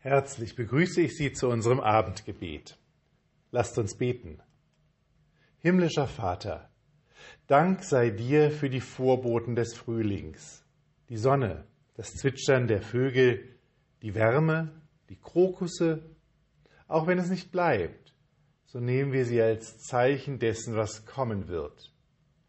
Herzlich begrüße ich Sie zu unserem Abendgebet. Lasst uns beten. Himmlischer Vater, Dank sei dir für die Vorboten des Frühlings, die Sonne, das Zwitschern der Vögel, die Wärme, die Krokusse. Auch wenn es nicht bleibt, so nehmen wir sie als Zeichen dessen, was kommen wird,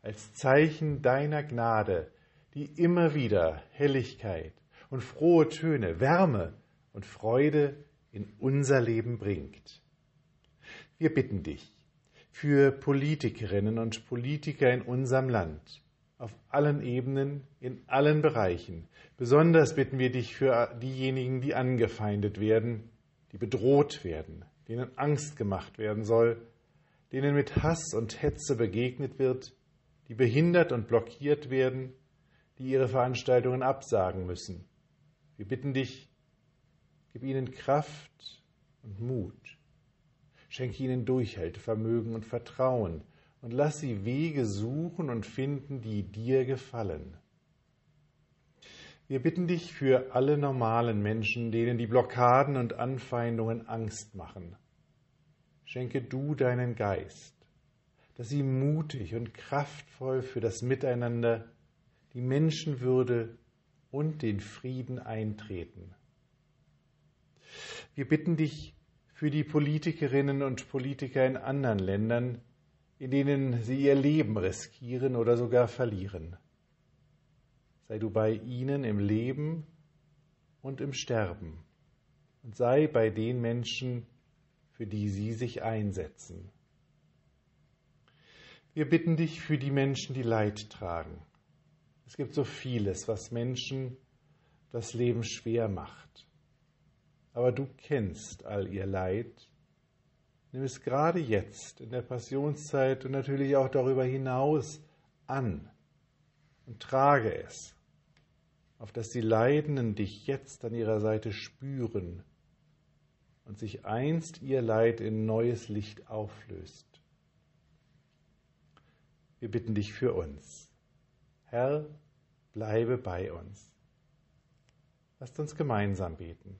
als Zeichen deiner Gnade, die immer wieder Helligkeit und frohe Töne, Wärme und Freude in unser Leben bringt. Wir bitten dich für Politikerinnen und Politiker in unserem Land, auf allen Ebenen, in allen Bereichen. Besonders bitten wir dich für diejenigen, die angefeindet werden, die bedroht werden, denen Angst gemacht werden soll, denen mit Hass und Hetze begegnet wird, die behindert und blockiert werden, die ihre Veranstaltungen absagen müssen. Wir bitten dich, gib ihnen Kraft und Mut. Schenke ihnen Durchhaltevermögen und Vertrauen und lass sie Wege suchen und finden, die dir gefallen. Wir bitten dich für alle normalen Menschen, denen die Blockaden und Anfeindungen Angst machen. Schenke du deinen Geist, dass sie mutig und kraftvoll für das Miteinander, die Menschenwürde und den Frieden eintreten. Wir bitten dich für die Politikerinnen und Politiker in anderen Ländern, in denen sie ihr Leben riskieren oder sogar verlieren. Sei du bei ihnen im Leben und im Sterben und sei bei den Menschen, für die sie sich einsetzen. Wir bitten dich für die Menschen, die Leid tragen. Es gibt so vieles, was Menschen das Leben schwer macht. Aber du kennst all ihr Leid Nimm es gerade jetzt in der Passionszeit und natürlich auch darüber hinaus an und trage es, auf dass die Leidenden dich jetzt an ihrer Seite spüren und sich einst ihr Leid in neues Licht auflöst. Wir bitten dich für uns. Herr, bleibe bei uns. Lasst uns gemeinsam beten.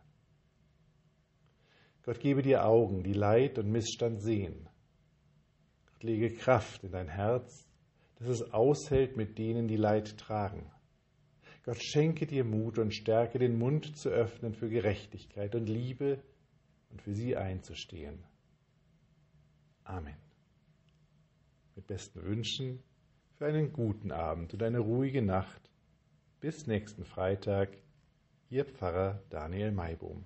Gott gebe dir Augen, die Leid und Missstand sehen. Gott lege Kraft in dein Herz, dass es aushält mit denen, die Leid tragen. Gott schenke dir Mut und stärke den Mund zu öffnen für Gerechtigkeit und Liebe und für sie einzustehen. Amen. Mit besten Wünschen für einen guten Abend und eine ruhige Nacht. Bis nächsten Freitag, Ihr Pfarrer Daniel Maibohm.